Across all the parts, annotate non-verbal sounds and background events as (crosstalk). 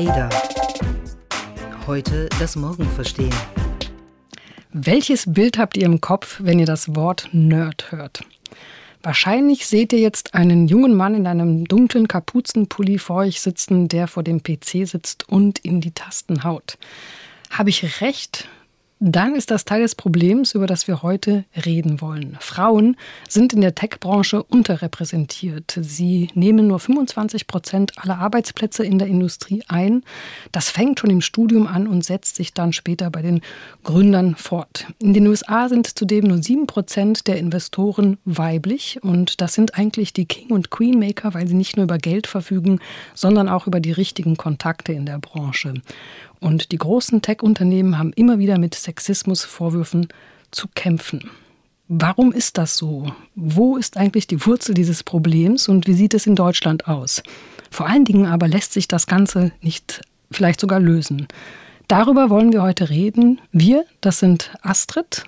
Ada. Heute das Morgen verstehen. Welches Bild habt ihr im Kopf, wenn ihr das Wort Nerd hört? Wahrscheinlich seht ihr jetzt einen jungen Mann in einem dunklen Kapuzenpulli vor euch sitzen, der vor dem PC sitzt und in die Tasten haut. Habe ich recht? Dann ist das Teil des Problems, über das wir heute reden wollen. Frauen sind in der Tech-Branche unterrepräsentiert. Sie nehmen nur 25 Prozent aller Arbeitsplätze in der Industrie ein. Das fängt schon im Studium an und setzt sich dann später bei den Gründern fort. In den USA sind zudem nur 7 Prozent der Investoren weiblich. Und das sind eigentlich die King- und Queen-Maker, weil sie nicht nur über Geld verfügen, sondern auch über die richtigen Kontakte in der Branche. Und die großen Tech-Unternehmen haben immer wieder mit Sexismusvorwürfen zu kämpfen. Warum ist das so? Wo ist eigentlich die Wurzel dieses Problems und wie sieht es in Deutschland aus? Vor allen Dingen aber lässt sich das Ganze nicht vielleicht sogar lösen. Darüber wollen wir heute reden. Wir, das sind Astrid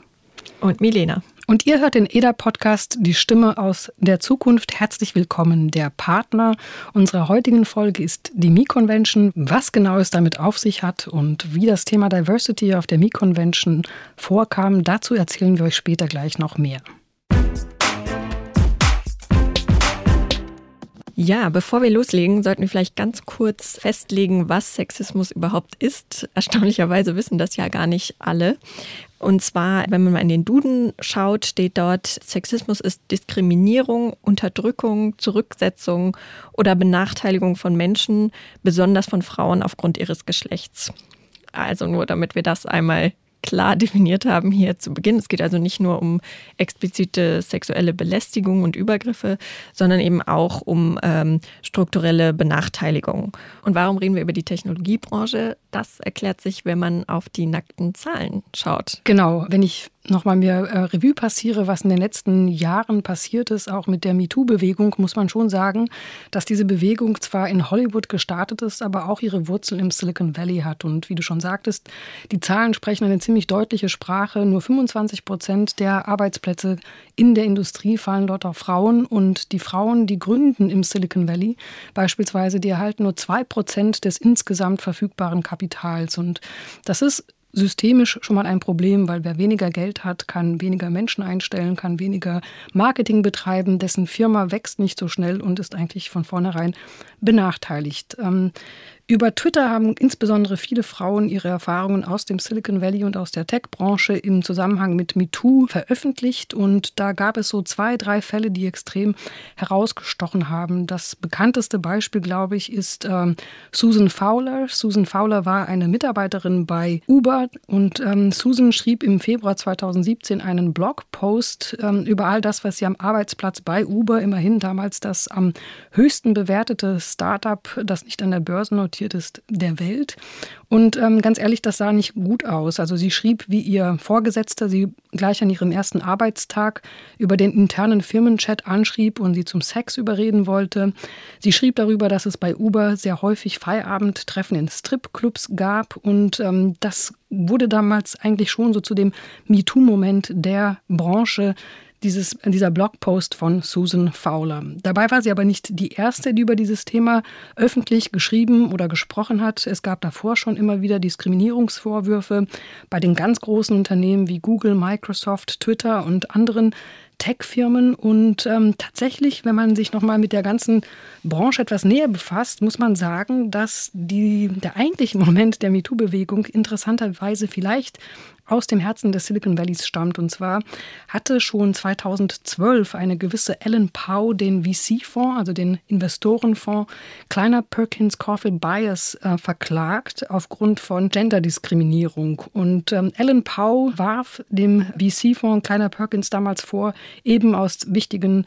und Milena. Und ihr hört den EDA-Podcast Die Stimme aus der Zukunft. Herzlich willkommen. Der Partner unserer heutigen Folge ist die Mi-Convention. Was genau es damit auf sich hat und wie das Thema Diversity auf der Mi-Convention vorkam, dazu erzählen wir euch später gleich noch mehr. Ja, bevor wir loslegen, sollten wir vielleicht ganz kurz festlegen, was Sexismus überhaupt ist. Erstaunlicherweise wissen das ja gar nicht alle. Und zwar, wenn man mal in den Duden schaut, steht dort, Sexismus ist Diskriminierung, Unterdrückung, Zurücksetzung oder Benachteiligung von Menschen, besonders von Frauen aufgrund ihres Geschlechts. Also nur damit wir das einmal klar definiert haben hier zu Beginn. Es geht also nicht nur um explizite sexuelle Belästigung und Übergriffe, sondern eben auch um ähm, strukturelle Benachteiligung. Und warum reden wir über die Technologiebranche? Das erklärt sich, wenn man auf die nackten Zahlen schaut. Genau, wenn ich nochmal mir äh, Revue passiere, was in den letzten Jahren passiert ist, auch mit der MeToo-Bewegung, muss man schon sagen, dass diese Bewegung zwar in Hollywood gestartet ist, aber auch ihre Wurzeln im Silicon Valley hat. Und wie du schon sagtest, die Zahlen sprechen eine ziemlich deutliche Sprache. Nur 25 Prozent der Arbeitsplätze in der Industrie fallen dort auf Frauen. Und die Frauen, die gründen im Silicon Valley, beispielsweise, die erhalten nur zwei Prozent des insgesamt verfügbaren Kapitals. Und das ist systemisch schon mal ein Problem, weil wer weniger Geld hat, kann weniger Menschen einstellen, kann weniger Marketing betreiben, dessen Firma wächst nicht so schnell und ist eigentlich von vornherein benachteiligt. Über Twitter haben insbesondere viele Frauen ihre Erfahrungen aus dem Silicon Valley und aus der Tech-Branche im Zusammenhang mit MeToo veröffentlicht. Und da gab es so zwei, drei Fälle, die extrem herausgestochen haben. Das bekannteste Beispiel, glaube ich, ist ähm, Susan Fowler. Susan Fowler war eine Mitarbeiterin bei Uber und ähm, Susan schrieb im Februar 2017 einen Blogpost ähm, über all das, was sie am Arbeitsplatz bei Uber, immerhin damals das am höchsten bewertete Startup, das nicht an der Börse notiert ist der Welt. Und ähm, ganz ehrlich, das sah nicht gut aus. Also sie schrieb, wie ihr Vorgesetzter sie gleich an ihrem ersten Arbeitstag über den internen Firmenchat anschrieb und sie zum Sex überreden wollte. Sie schrieb darüber, dass es bei Uber sehr häufig Feierabendtreffen in Stripclubs gab und ähm, das wurde damals eigentlich schon so zu dem MeToo-Moment der Branche dieses, dieser Blogpost von Susan Fowler. Dabei war sie aber nicht die erste, die über dieses Thema öffentlich geschrieben oder gesprochen hat. Es gab davor schon immer wieder Diskriminierungsvorwürfe bei den ganz großen Unternehmen wie Google, Microsoft, Twitter und anderen Tech-Firmen. Und ähm, tatsächlich, wenn man sich nochmal mit der ganzen Branche etwas näher befasst, muss man sagen, dass die, der eigentliche Moment der MeToo-Bewegung interessanterweise vielleicht aus dem Herzen des Silicon Valleys stammt. Und zwar hatte schon 2012 eine gewisse Ellen Pau den VC-Fonds, also den Investorenfonds Kleiner Perkins Coffee Bias äh, verklagt aufgrund von Genderdiskriminierung. Und ähm, Ellen Pau warf dem VC-Fonds Kleiner Perkins damals vor, eben aus wichtigen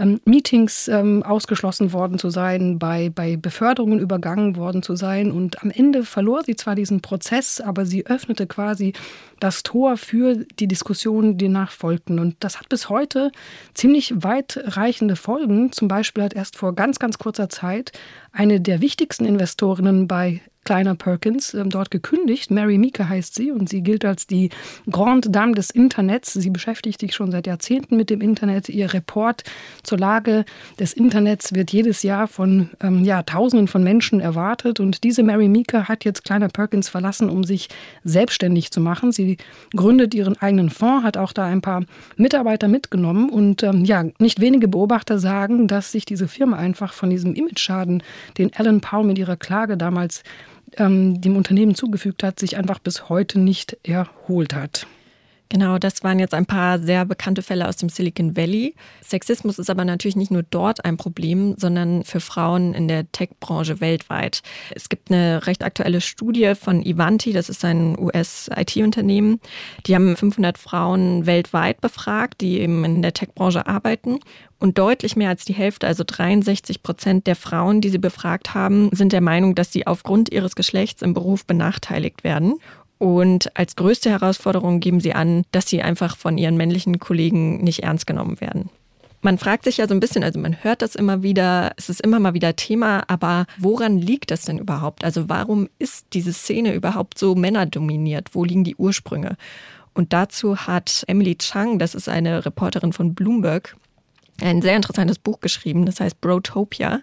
ähm, Meetings ähm, ausgeschlossen worden zu sein, bei, bei Beförderungen übergangen worden zu sein. Und am Ende verlor sie zwar diesen Prozess, aber sie öffnete quasi das Tor für die Diskussionen, die nachfolgten. Und das hat bis heute ziemlich weitreichende Folgen. Zum Beispiel hat erst vor ganz, ganz kurzer Zeit eine der wichtigsten Investorinnen bei Kleiner Perkins äh, dort gekündigt. Mary Meeker heißt sie und sie gilt als die Grande Dame des Internets. Sie beschäftigt sich schon seit Jahrzehnten mit dem Internet. Ihr Report zur Lage des Internets wird jedes Jahr von ähm, ja, Tausenden von Menschen erwartet. Und diese Mary Meeker hat jetzt Kleiner Perkins verlassen, um sich selbstständig zu machen. Sie gründet ihren eigenen Fonds, hat auch da ein paar Mitarbeiter mitgenommen. Und ähm, ja, nicht wenige Beobachter sagen, dass sich diese Firma einfach von diesem Image-Schaden, den Alan Powell mit ihrer Klage damals ähm, dem Unternehmen zugefügt hat, sich einfach bis heute nicht erholt hat. Genau, das waren jetzt ein paar sehr bekannte Fälle aus dem Silicon Valley. Sexismus ist aber natürlich nicht nur dort ein Problem, sondern für Frauen in der Tech-Branche weltweit. Es gibt eine recht aktuelle Studie von Ivanti, das ist ein US-IT-Unternehmen. Die haben 500 Frauen weltweit befragt, die eben in der Tech-Branche arbeiten. Und deutlich mehr als die Hälfte, also 63 Prozent der Frauen, die sie befragt haben, sind der Meinung, dass sie aufgrund ihres Geschlechts im Beruf benachteiligt werden. Und als größte Herausforderung geben sie an, dass sie einfach von ihren männlichen Kollegen nicht ernst genommen werden. Man fragt sich ja so ein bisschen, also man hört das immer wieder, es ist immer mal wieder Thema, aber woran liegt das denn überhaupt? Also warum ist diese Szene überhaupt so männerdominiert? Wo liegen die Ursprünge? Und dazu hat Emily Chang, das ist eine Reporterin von Bloomberg, ein sehr interessantes Buch geschrieben, das heißt Brotopia.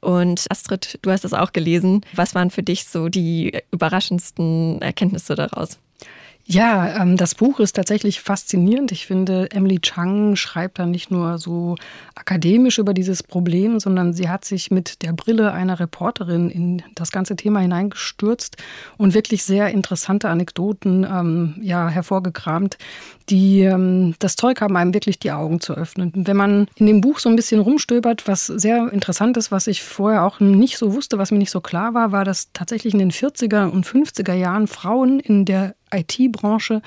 Und Astrid, du hast es auch gelesen. Was waren für dich so die überraschendsten Erkenntnisse daraus? Ja, ähm, das Buch ist tatsächlich faszinierend. Ich finde, Emily Chang schreibt da nicht nur so akademisch über dieses Problem, sondern sie hat sich mit der Brille einer Reporterin in das ganze Thema hineingestürzt und wirklich sehr interessante Anekdoten ähm, ja, hervorgekramt, die ähm, das Zeug haben, einem wirklich die Augen zu öffnen. Wenn man in dem Buch so ein bisschen rumstöbert, was sehr interessant ist, was ich vorher auch nicht so wusste, was mir nicht so klar war, war, dass tatsächlich in den 40er und 50er Jahren Frauen in der IT-Branche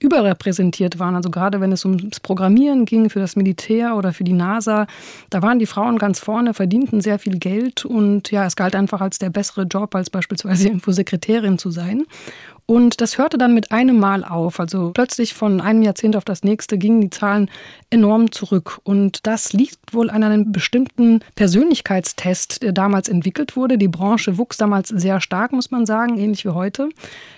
überrepräsentiert waren. Also gerade wenn es ums Programmieren ging für das Militär oder für die NASA, da waren die Frauen ganz vorne, verdienten sehr viel Geld und ja, es galt einfach als der bessere Job, als beispielsweise (laughs) irgendwo Sekretärin zu sein. Und das hörte dann mit einem Mal auf. Also plötzlich von einem Jahrzehnt auf das nächste gingen die Zahlen enorm zurück. Und das liegt wohl an einem bestimmten Persönlichkeitstest, der damals entwickelt wurde. Die Branche wuchs damals sehr stark, muss man sagen, ähnlich wie heute.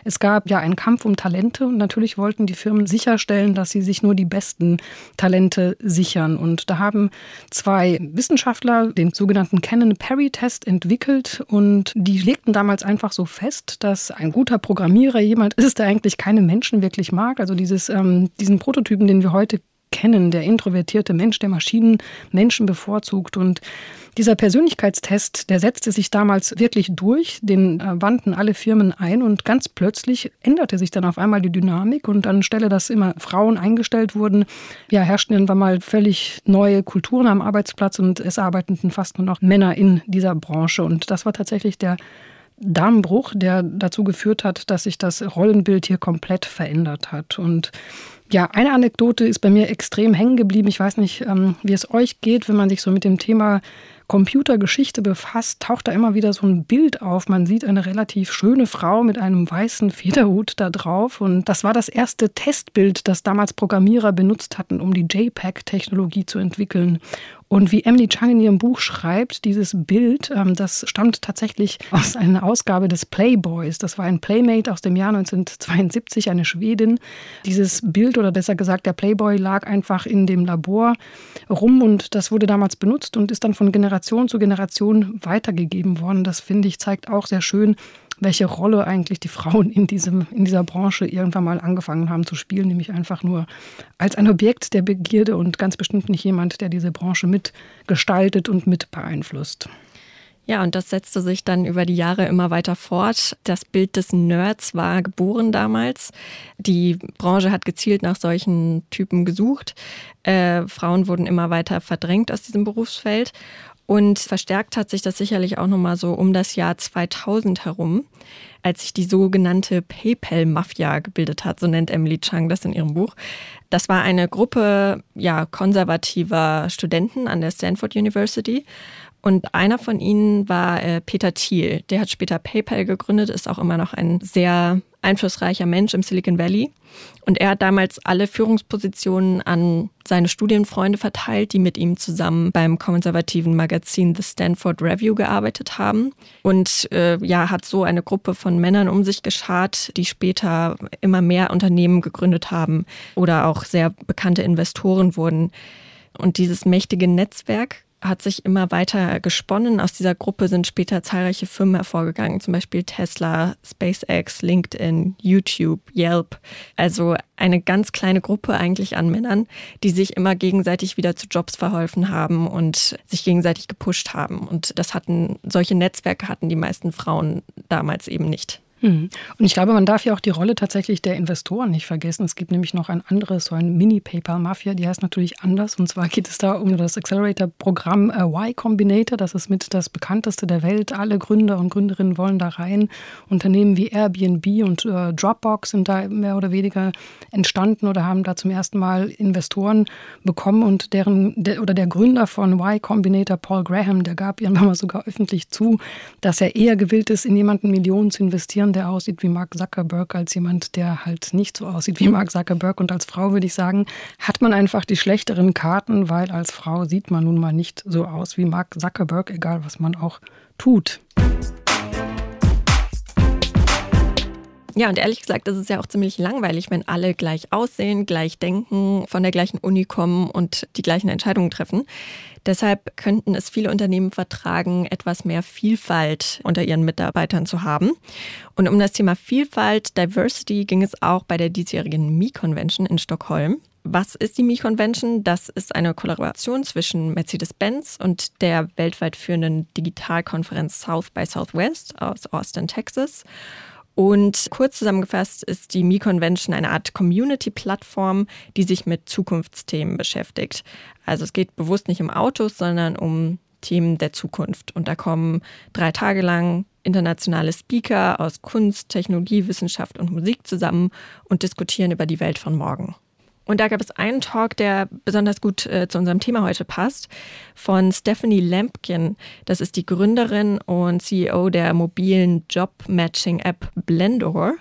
Es gab ja einen Kampf um Talente und natürlich wollten die Firmen sicherstellen, dass sie sich nur die besten Talente sichern. Und da haben zwei Wissenschaftler den sogenannten Canon-Perry-Test entwickelt und die legten damals einfach so fest, dass ein guter Programmierer Lehrer jemand ist, der eigentlich keine Menschen wirklich mag. Also dieses, ähm, diesen Prototypen, den wir heute kennen, der introvertierte Mensch, der Maschinen Menschen bevorzugt. Und dieser Persönlichkeitstest, der setzte sich damals wirklich durch, den äh, wandten alle Firmen ein und ganz plötzlich änderte sich dann auf einmal die Dynamik und anstelle, dass immer Frauen eingestellt wurden, ja, herrschten irgendwann mal völlig neue Kulturen am Arbeitsplatz und es arbeiteten fast nur noch Männer in dieser Branche. Und das war tatsächlich der Darmbruch, der dazu geführt hat, dass sich das Rollenbild hier komplett verändert hat. Und ja, eine Anekdote ist bei mir extrem hängen geblieben. Ich weiß nicht, ähm, wie es euch geht, wenn man sich so mit dem Thema Computergeschichte befasst, taucht da immer wieder so ein Bild auf. Man sieht eine relativ schöne Frau mit einem weißen Federhut da drauf. Und das war das erste Testbild, das damals Programmierer benutzt hatten, um die JPEG-Technologie zu entwickeln. Und wie Emily Chang in ihrem Buch schreibt, dieses Bild, ähm, das stammt tatsächlich aus einer Ausgabe des Playboys. Das war ein Playmate aus dem Jahr 1972, eine Schwedin. Dieses Bild oder besser gesagt, der Playboy lag einfach in dem Labor rum und das wurde damals benutzt und ist dann von Generation zu Generation weitergegeben worden. Das finde ich zeigt auch sehr schön, welche Rolle eigentlich die Frauen in, diesem, in dieser Branche irgendwann mal angefangen haben zu spielen, nämlich einfach nur als ein Objekt der Begierde und ganz bestimmt nicht jemand, der diese Branche mitgestaltet und mit beeinflusst. Ja, und das setzte sich dann über die Jahre immer weiter fort. Das Bild des Nerds war geboren damals. Die Branche hat gezielt nach solchen Typen gesucht. Äh, Frauen wurden immer weiter verdrängt aus diesem Berufsfeld. Und verstärkt hat sich das sicherlich auch nochmal so um das Jahr 2000 herum, als sich die sogenannte PayPal-Mafia gebildet hat, so nennt Emily Chang das in ihrem Buch. Das war eine Gruppe ja, konservativer Studenten an der Stanford University. Und einer von ihnen war äh, Peter Thiel. Der hat später PayPal gegründet, ist auch immer noch ein sehr einflussreicher Mensch im Silicon Valley. Und er hat damals alle Führungspositionen an seine Studienfreunde verteilt, die mit ihm zusammen beim konservativen Magazin The Stanford Review gearbeitet haben. Und äh, ja, hat so eine Gruppe von Männern um sich geschart, die später immer mehr Unternehmen gegründet haben oder auch sehr bekannte Investoren wurden. Und dieses mächtige Netzwerk hat sich immer weiter gesponnen. Aus dieser Gruppe sind später zahlreiche Firmen hervorgegangen, zum Beispiel Tesla, SpaceX, LinkedIn, YouTube, Yelp. Also eine ganz kleine Gruppe eigentlich an Männern, die sich immer gegenseitig wieder zu Jobs verholfen haben und sich gegenseitig gepusht haben. Und das hatten, solche Netzwerke hatten die meisten Frauen damals eben nicht. Hm. Und ich glaube, man darf ja auch die Rolle tatsächlich der Investoren nicht vergessen. Es gibt nämlich noch ein anderes, so ein Mini-Paper-Mafia, die heißt natürlich anders. Und zwar geht es da um das Accelerator-Programm äh, Y Combinator. Das ist mit das bekannteste der Welt. Alle Gründer und Gründerinnen wollen da rein. Unternehmen wie Airbnb und äh, Dropbox sind da mehr oder weniger entstanden oder haben da zum ersten Mal Investoren bekommen. Und deren der, oder der Gründer von Y Combinator, Paul Graham, der gab irgendwann mal sogar öffentlich zu, dass er eher gewillt ist, in jemanden Millionen zu investieren, der aussieht wie Mark Zuckerberg, als jemand, der halt nicht so aussieht wie Mark Zuckerberg. Und als Frau würde ich sagen, hat man einfach die schlechteren Karten, weil als Frau sieht man nun mal nicht so aus wie Mark Zuckerberg, egal was man auch tut. Ja, und ehrlich gesagt, das ist ja auch ziemlich langweilig, wenn alle gleich aussehen, gleich denken, von der gleichen Uni kommen und die gleichen Entscheidungen treffen. Deshalb könnten es viele Unternehmen vertragen, etwas mehr Vielfalt unter ihren Mitarbeitern zu haben. Und um das Thema Vielfalt, Diversity ging es auch bei der diesjährigen Me-Convention in Stockholm. Was ist die Me-Convention? Das ist eine Kollaboration zwischen Mercedes-Benz und der weltweit führenden Digitalkonferenz South by Southwest aus Austin, Texas. Und kurz zusammengefasst ist die Me-Convention eine Art Community-Plattform, die sich mit Zukunftsthemen beschäftigt. Also es geht bewusst nicht um Autos, sondern um Themen der Zukunft. Und da kommen drei Tage lang internationale Speaker aus Kunst, Technologie, Wissenschaft und Musik zusammen und diskutieren über die Welt von morgen. Und da gab es einen Talk, der besonders gut äh, zu unserem Thema heute passt, von Stephanie Lampkin. Das ist die Gründerin und CEO der mobilen Job-Matching-App Blendor.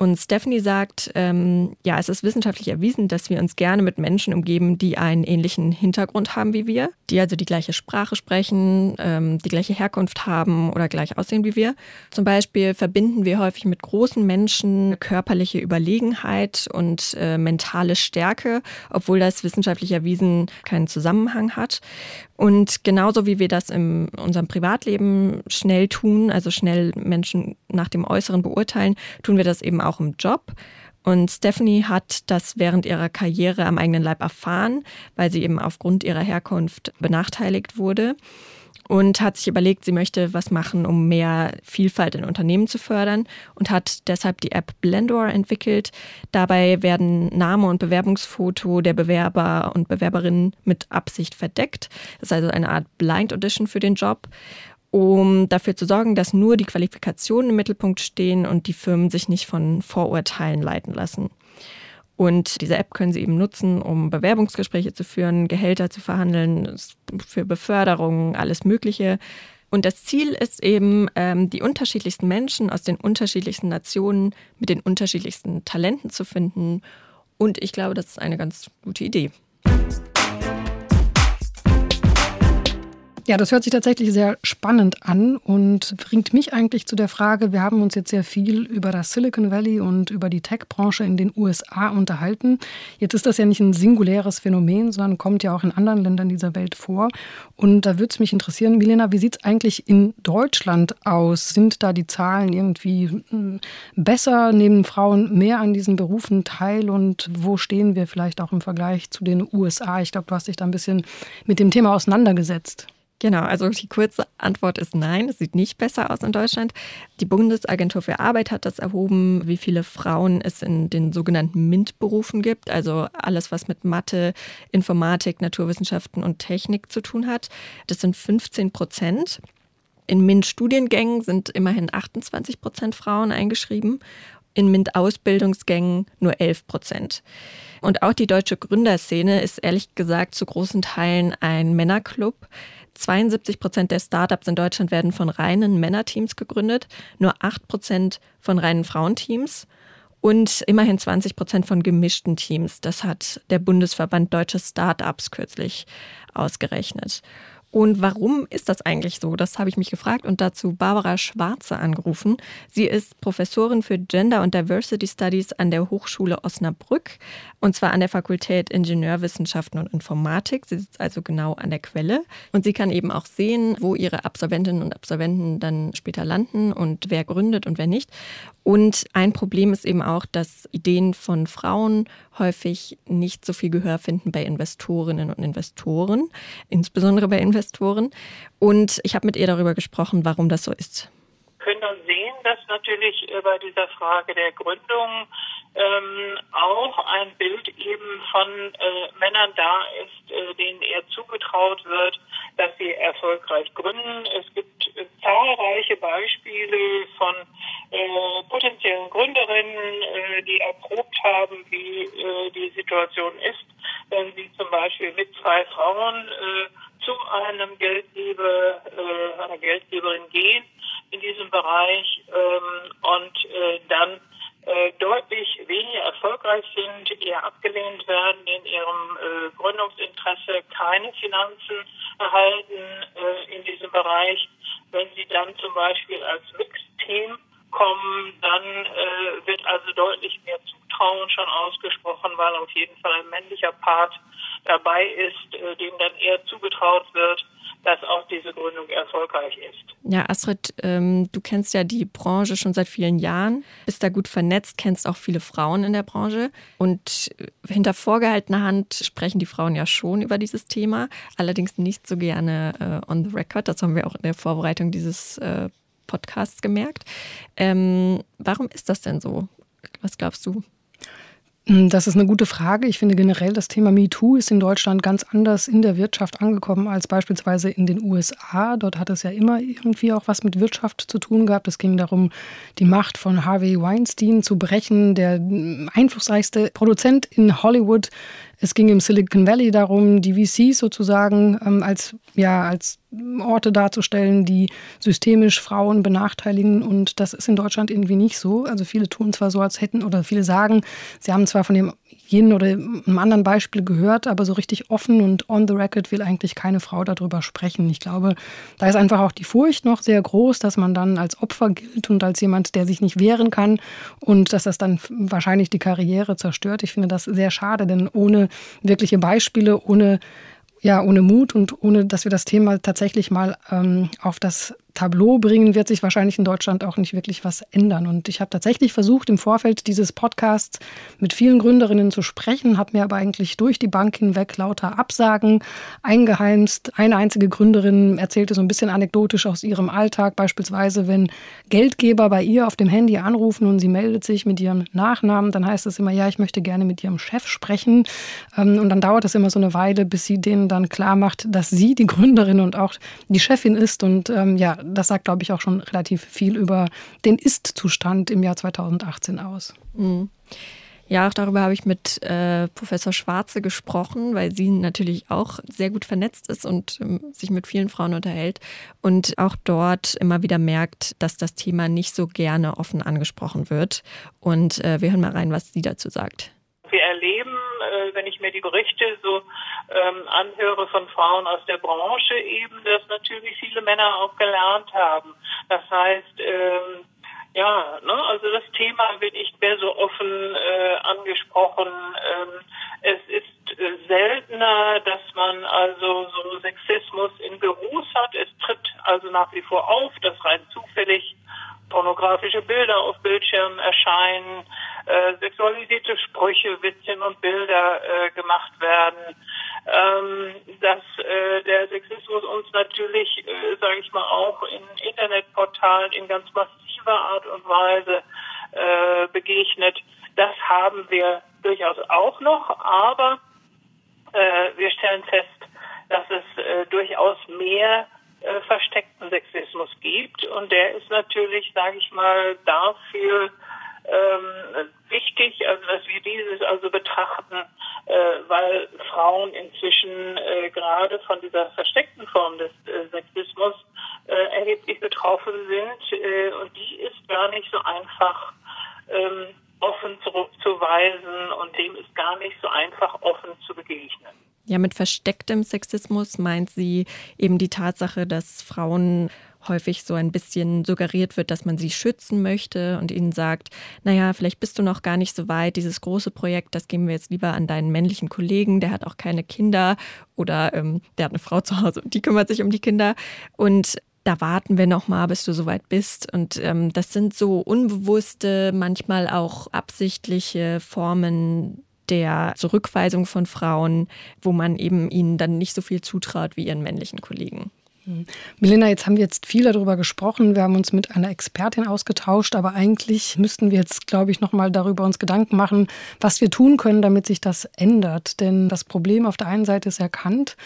Und Stephanie sagt, ähm, ja, es ist wissenschaftlich erwiesen, dass wir uns gerne mit Menschen umgeben, die einen ähnlichen Hintergrund haben wie wir, die also die gleiche Sprache sprechen, ähm, die gleiche Herkunft haben oder gleich aussehen wie wir. Zum Beispiel verbinden wir häufig mit großen Menschen körperliche Überlegenheit und äh, mentale Stärke, obwohl das wissenschaftlich erwiesen keinen Zusammenhang hat. Und genauso wie wir das in unserem Privatleben schnell tun, also schnell Menschen nach dem Äußeren beurteilen, tun wir das eben auch im Job. Und Stephanie hat das während ihrer Karriere am eigenen Leib erfahren, weil sie eben aufgrund ihrer Herkunft benachteiligt wurde und hat sich überlegt, sie möchte was machen, um mehr Vielfalt in Unternehmen zu fördern und hat deshalb die App Blendor entwickelt. Dabei werden Name und Bewerbungsfoto der Bewerber und Bewerberinnen mit Absicht verdeckt. Das ist also eine Art Blind Audition für den Job um dafür zu sorgen, dass nur die Qualifikationen im Mittelpunkt stehen und die Firmen sich nicht von Vorurteilen leiten lassen. Und diese App können Sie eben nutzen, um Bewerbungsgespräche zu führen, Gehälter zu verhandeln, für Beförderungen, alles Mögliche. Und das Ziel ist eben, ähm, die unterschiedlichsten Menschen aus den unterschiedlichsten Nationen mit den unterschiedlichsten Talenten zu finden. Und ich glaube, das ist eine ganz gute Idee. Ja, das hört sich tatsächlich sehr spannend an und bringt mich eigentlich zu der Frage, wir haben uns jetzt sehr viel über das Silicon Valley und über die Tech-Branche in den USA unterhalten. Jetzt ist das ja nicht ein singuläres Phänomen, sondern kommt ja auch in anderen Ländern dieser Welt vor. Und da würde es mich interessieren, Milena, wie sieht es eigentlich in Deutschland aus? Sind da die Zahlen irgendwie hm, besser? Nehmen Frauen mehr an diesen Berufen teil? Und wo stehen wir vielleicht auch im Vergleich zu den USA? Ich glaube, du hast dich da ein bisschen mit dem Thema auseinandergesetzt. Genau, also die kurze Antwort ist nein, es sieht nicht besser aus in Deutschland. Die Bundesagentur für Arbeit hat das erhoben, wie viele Frauen es in den sogenannten MINT-Berufen gibt, also alles, was mit Mathe, Informatik, Naturwissenschaften und Technik zu tun hat. Das sind 15 Prozent. In MINT-Studiengängen sind immerhin 28 Prozent Frauen eingeschrieben in MINT-Ausbildungsgängen nur 11 Prozent. Und auch die deutsche Gründerszene ist ehrlich gesagt zu großen Teilen ein Männerclub. 72 Prozent der Startups in Deutschland werden von reinen Männerteams gegründet, nur 8 Prozent von reinen Frauenteams und immerhin 20 Prozent von gemischten Teams. Das hat der Bundesverband Deutsche Startups kürzlich ausgerechnet. Und warum ist das eigentlich so? Das habe ich mich gefragt und dazu Barbara Schwarze angerufen. Sie ist Professorin für Gender und Diversity Studies an der Hochschule Osnabrück und zwar an der Fakultät Ingenieurwissenschaften und Informatik. Sie sitzt also genau an der Quelle und sie kann eben auch sehen, wo ihre Absolventinnen und Absolventen dann später landen und wer gründet und wer nicht. Und ein Problem ist eben auch, dass Ideen von Frauen häufig nicht so viel Gehör finden bei Investorinnen und Investoren, insbesondere bei Investoren. Und ich habe mit ihr darüber gesprochen, warum das so ist. Wir können dann sehen, dass natürlich äh, bei dieser Frage der Gründung ähm, auch ein Bild eben von äh, Männern da ist, äh, denen eher zugetraut wird, dass sie erfolgreich gründen. Es gibt äh, zahlreiche Beispiele von äh, potenziellen Gründerinnen, äh, die erprobt haben, wie äh, die Situation ist, wenn sie zum Beispiel mit zwei Frauen zu einem Geldgeber, einer Geldgeberin gehen in diesem Bereich ähm, und dann äh, deutlich weniger erfolgreich sind, eher abgelehnt werden, in ihrem äh, Gründungsinteresse keine Finanzen erhalten äh, in diesem Bereich. Wenn sie dann zum Beispiel als Mixteam kommen, dann äh, wird also deutlich mehr Zutrauen schon ausgesprochen, weil auf jeden Fall ein männlicher Part dabei ist, äh, dem dann eher zugetraut wird, dass auch diese Gründung erfolgreich ist. Ja, Astrid, ähm, du kennst ja die Branche schon seit vielen Jahren, bist da gut vernetzt, kennst auch viele Frauen in der Branche und hinter vorgehaltener Hand sprechen die Frauen ja schon über dieses Thema, allerdings nicht so gerne äh, on the record. Das haben wir auch in der Vorbereitung dieses äh, Podcasts gemerkt. Ähm, warum ist das denn so? Was glaubst du? Hm, das ist eine gute Frage. Ich finde generell, das Thema MeToo ist in Deutschland ganz anders in der Wirtschaft angekommen als beispielsweise in den USA. Dort hat es ja immer irgendwie auch was mit Wirtschaft zu tun gehabt. Es ging darum, die Macht von Harvey Weinstein zu brechen, der einflussreichste Produzent in Hollywood. Es ging im Silicon Valley darum, die VCs sozusagen ähm, als, ja, als Orte darzustellen, die systemisch Frauen benachteiligen. Und das ist in Deutschland irgendwie nicht so. Also viele tun zwar so, als hätten, oder viele sagen, sie haben zwar von dem jeden oder einem anderen Beispiel gehört, aber so richtig offen und on the record will eigentlich keine Frau darüber sprechen. Ich glaube, da ist einfach auch die Furcht noch sehr groß, dass man dann als Opfer gilt und als jemand, der sich nicht wehren kann und dass das dann wahrscheinlich die Karriere zerstört. Ich finde das sehr schade, denn ohne wirkliche Beispiele, ohne ja, ohne Mut und ohne, dass wir das Thema tatsächlich mal ähm, auf das Tableau bringen, wird sich wahrscheinlich in Deutschland auch nicht wirklich was ändern. Und ich habe tatsächlich versucht, im Vorfeld dieses Podcasts mit vielen Gründerinnen zu sprechen, habe mir aber eigentlich durch die Bank hinweg lauter Absagen eingeheimst. Eine einzige Gründerin erzählte so ein bisschen anekdotisch aus ihrem Alltag, beispielsweise, wenn Geldgeber bei ihr auf dem Handy anrufen und sie meldet sich mit ihrem Nachnamen, dann heißt es immer, ja, ich möchte gerne mit ihrem Chef sprechen. Ähm, und dann dauert es immer so eine Weile, bis sie denen dann klar macht, dass sie die Gründerin und auch die Chefin ist. Und ähm, ja, das sagt, glaube ich, auch schon relativ viel über den Ist-Zustand im Jahr 2018 aus. Mhm. Ja, auch darüber habe ich mit äh, Professor Schwarze gesprochen, weil sie natürlich auch sehr gut vernetzt ist und ähm, sich mit vielen Frauen unterhält und auch dort immer wieder merkt, dass das Thema nicht so gerne offen angesprochen wird. Und äh, wir hören mal rein, was sie dazu sagt. Wir erleben, äh, wenn mir die Berichte so ähm, anhöre von Frauen aus der Branche, eben, dass natürlich viele Männer auch gelernt haben. Das heißt, ähm, ja, ne, also das Thema wird nicht mehr so offen äh, angesprochen. Ähm, es ist äh, seltener, dass man also so Sexismus in Büros hat. Es tritt also nach wie vor auf, dass rein zufällig pornografische Bilder auf Bildschirmen erscheinen, äh, sexualisierte Sprüche, Witzchen und Bilder äh, gemacht werden, ähm, dass äh, der Sexismus uns natürlich, äh, sage ich mal, auch in Internetportalen in ganz massiver Art und Weise äh, begegnet. Das haben wir durchaus auch noch, aber äh, wir stellen fest, dass es äh, durchaus mehr äh, versteckten Sexismus gibt und der ist natürlich, sage ich mal, dafür ähm, wichtig, also dass wir dieses also betrachten, äh, weil Frauen inzwischen äh, gerade von dieser versteckten Form des äh, Sexismus äh, erheblich betroffen sind äh, und die ist gar nicht so einfach ähm, offen zurückzuweisen und dem ist gar nicht so einfach offen zu begegnen. Ja, mit verstecktem Sexismus meint sie eben die Tatsache, dass Frauen häufig so ein bisschen suggeriert wird, dass man sie schützen möchte und ihnen sagt, naja, vielleicht bist du noch gar nicht so weit, dieses große Projekt, das geben wir jetzt lieber an deinen männlichen Kollegen, der hat auch keine Kinder oder ähm, der hat eine Frau zu Hause und die kümmert sich um die Kinder. Und da warten wir noch mal, bis du soweit bist. Und ähm, das sind so unbewusste, manchmal auch absichtliche Formen der Zurückweisung von Frauen, wo man eben ihnen dann nicht so viel zutraut wie ihren männlichen Kollegen. Melina, jetzt haben wir jetzt viel darüber gesprochen. Wir haben uns mit einer Expertin ausgetauscht, aber eigentlich müssten wir jetzt, glaube ich, noch mal darüber uns Gedanken machen, was wir tun können, damit sich das ändert. Denn das Problem auf der einen Seite ist erkannt,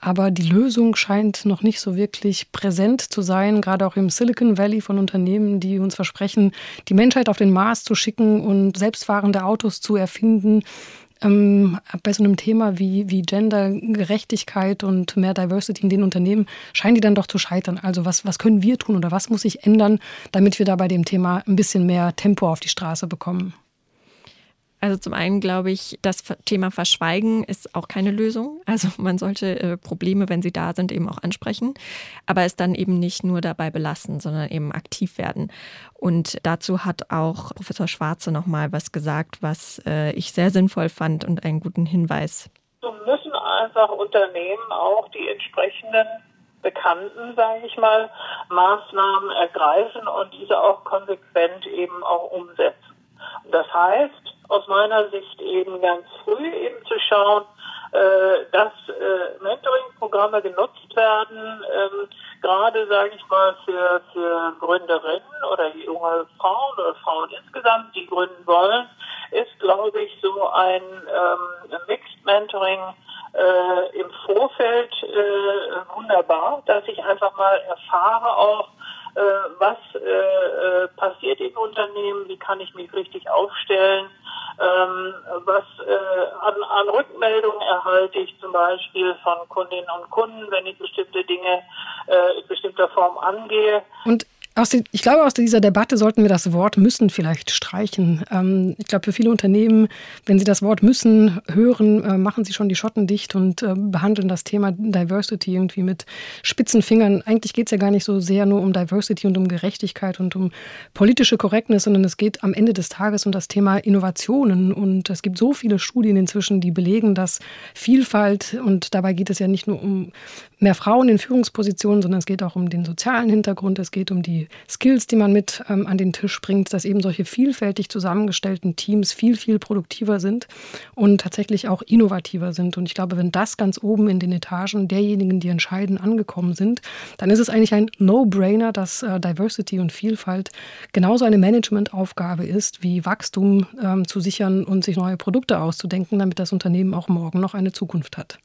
aber die Lösung scheint noch nicht so wirklich präsent zu sein, gerade auch im Silicon Valley von Unternehmen, die uns versprechen, die Menschheit auf den Mars zu schicken und selbstfahrende Autos zu erfinden ähm, bei so einem Thema wie, wie Gendergerechtigkeit und mehr Diversity in den Unternehmen scheinen die dann doch zu scheitern. Also was, was können wir tun oder was muss sich ändern, damit wir da bei dem Thema ein bisschen mehr Tempo auf die Straße bekommen? Also zum einen glaube ich, das Thema Verschweigen ist auch keine Lösung. Also (laughs) man sollte äh, Probleme, wenn sie da sind, eben auch ansprechen, aber es dann eben nicht nur dabei belassen, sondern eben aktiv werden. Und dazu hat auch Professor Schwarze nochmal was gesagt, was äh, ich sehr sinnvoll fand und einen guten Hinweis. So müssen einfach Unternehmen auch die entsprechenden bekannten, sage ich mal, Maßnahmen ergreifen und diese auch konsequent eben auch umsetzen. Das heißt, aus meiner Sicht eben ganz früh eben zu schauen, äh, dass äh, Mentoring-Programme genutzt werden, ähm, gerade sage ich mal für, für Gründerinnen oder junge Frauen oder Frauen insgesamt, die gründen wollen, ist glaube ich so ein ähm, Mixed Mentoring äh, im Vorfeld äh, wunderbar, dass ich einfach mal erfahre auch, äh, was äh, äh, passiert im Unternehmen, wie kann ich mich richtig aufstellen, ähm, was äh, an, an Rückmeldungen erhalte ich zum Beispiel von Kundinnen und Kunden, wenn ich bestimmte Dinge äh, in bestimmter Form angehe. Und die, ich glaube, aus dieser Debatte sollten wir das Wort müssen vielleicht streichen. Ähm, ich glaube, für viele Unternehmen, wenn sie das Wort müssen hören, äh, machen sie schon die Schotten dicht und äh, behandeln das Thema Diversity irgendwie mit spitzen Fingern. Eigentlich geht es ja gar nicht so sehr nur um Diversity und um Gerechtigkeit und um politische Korrektness, sondern es geht am Ende des Tages um das Thema Innovationen. Und es gibt so viele Studien inzwischen, die belegen, dass Vielfalt, und dabei geht es ja nicht nur um mehr Frauen in Führungspositionen, sondern es geht auch um den sozialen Hintergrund, es geht um die Skills, die man mit ähm, an den Tisch bringt, dass eben solche vielfältig zusammengestellten Teams viel, viel produktiver sind und tatsächlich auch innovativer sind. Und ich glaube, wenn das ganz oben in den Etagen derjenigen, die entscheiden, angekommen sind, dann ist es eigentlich ein No-Brainer, dass äh, Diversity und Vielfalt genauso eine Managementaufgabe ist, wie Wachstum ähm, zu sichern und sich neue Produkte auszudenken, damit das Unternehmen auch morgen noch eine Zukunft hat.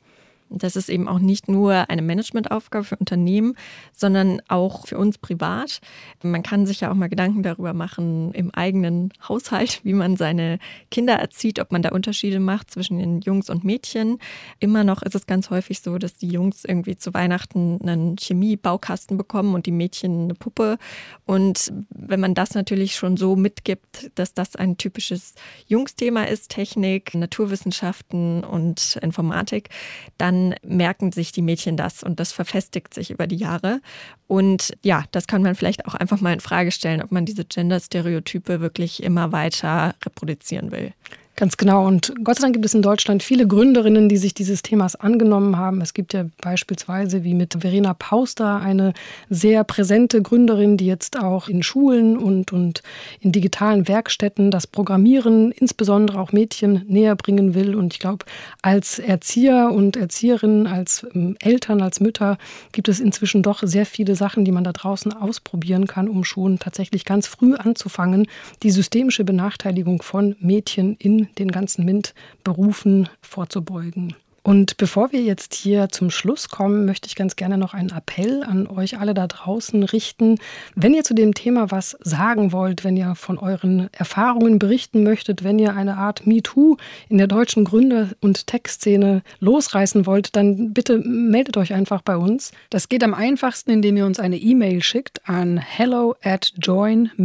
Das ist eben auch nicht nur eine Managementaufgabe für Unternehmen, sondern auch für uns privat. Man kann sich ja auch mal Gedanken darüber machen im eigenen Haushalt, wie man seine Kinder erzieht, ob man da Unterschiede macht zwischen den Jungs und Mädchen. Immer noch ist es ganz häufig so, dass die Jungs irgendwie zu Weihnachten einen Chemiebaukasten bekommen und die Mädchen eine Puppe. Und wenn man das natürlich schon so mitgibt, dass das ein typisches Jungsthema ist, Technik, Naturwissenschaften und Informatik, dann dann merken sich die Mädchen das und das verfestigt sich über die Jahre. Und ja, das kann man vielleicht auch einfach mal in Frage stellen, ob man diese Gender-Stereotype wirklich immer weiter reproduzieren will. Ganz genau. Und Gott sei Dank gibt es in Deutschland viele Gründerinnen, die sich dieses Themas angenommen haben. Es gibt ja beispielsweise wie mit Verena Pauster eine sehr präsente Gründerin, die jetzt auch in Schulen und, und in digitalen Werkstätten das Programmieren, insbesondere auch Mädchen, näher bringen will. Und ich glaube, als Erzieher und Erzieherinnen, als ähm, Eltern, als Mütter gibt es inzwischen doch sehr viele Sachen, die man da draußen ausprobieren kann, um schon tatsächlich ganz früh anzufangen, die systemische Benachteiligung von Mädchen in den ganzen MINT-Berufen vorzubeugen. Und bevor wir jetzt hier zum Schluss kommen, möchte ich ganz gerne noch einen Appell an euch alle da draußen richten. Wenn ihr zu dem Thema was sagen wollt, wenn ihr von euren Erfahrungen berichten möchtet, wenn ihr eine Art MeToo in der deutschen Gründer- und Tech-Szene losreißen wollt, dann bitte meldet euch einfach bei uns. Das geht am einfachsten, indem ihr uns eine E-Mail schickt an hello at join-ada.com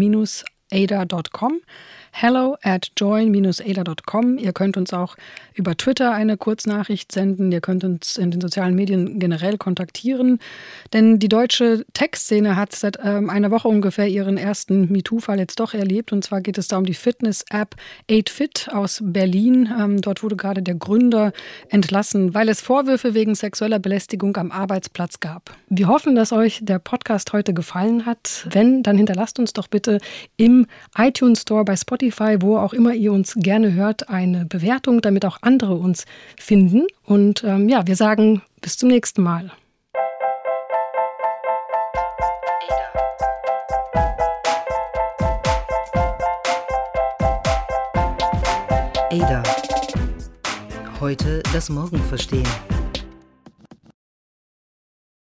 hello at join-ada.com. Ihr könnt uns auch über Twitter eine Kurznachricht senden. Ihr könnt uns in den sozialen Medien generell kontaktieren. Denn die deutsche Tech-Szene hat seit ähm, einer Woche ungefähr ihren ersten MeToo-Fall jetzt doch erlebt. Und zwar geht es da um die Fitness-App 8Fit aus Berlin. Ähm, dort wurde gerade der Gründer entlassen, weil es Vorwürfe wegen sexueller Belästigung am Arbeitsplatz gab. Wir hoffen, dass euch der Podcast heute gefallen hat. Wenn, dann hinterlasst uns doch bitte im iTunes Store bei Spotify Spotify, wo auch immer ihr uns gerne hört, eine Bewertung, damit auch andere uns finden. Und ähm, ja, wir sagen bis zum nächsten Mal. Ada. Heute das Morgen verstehen.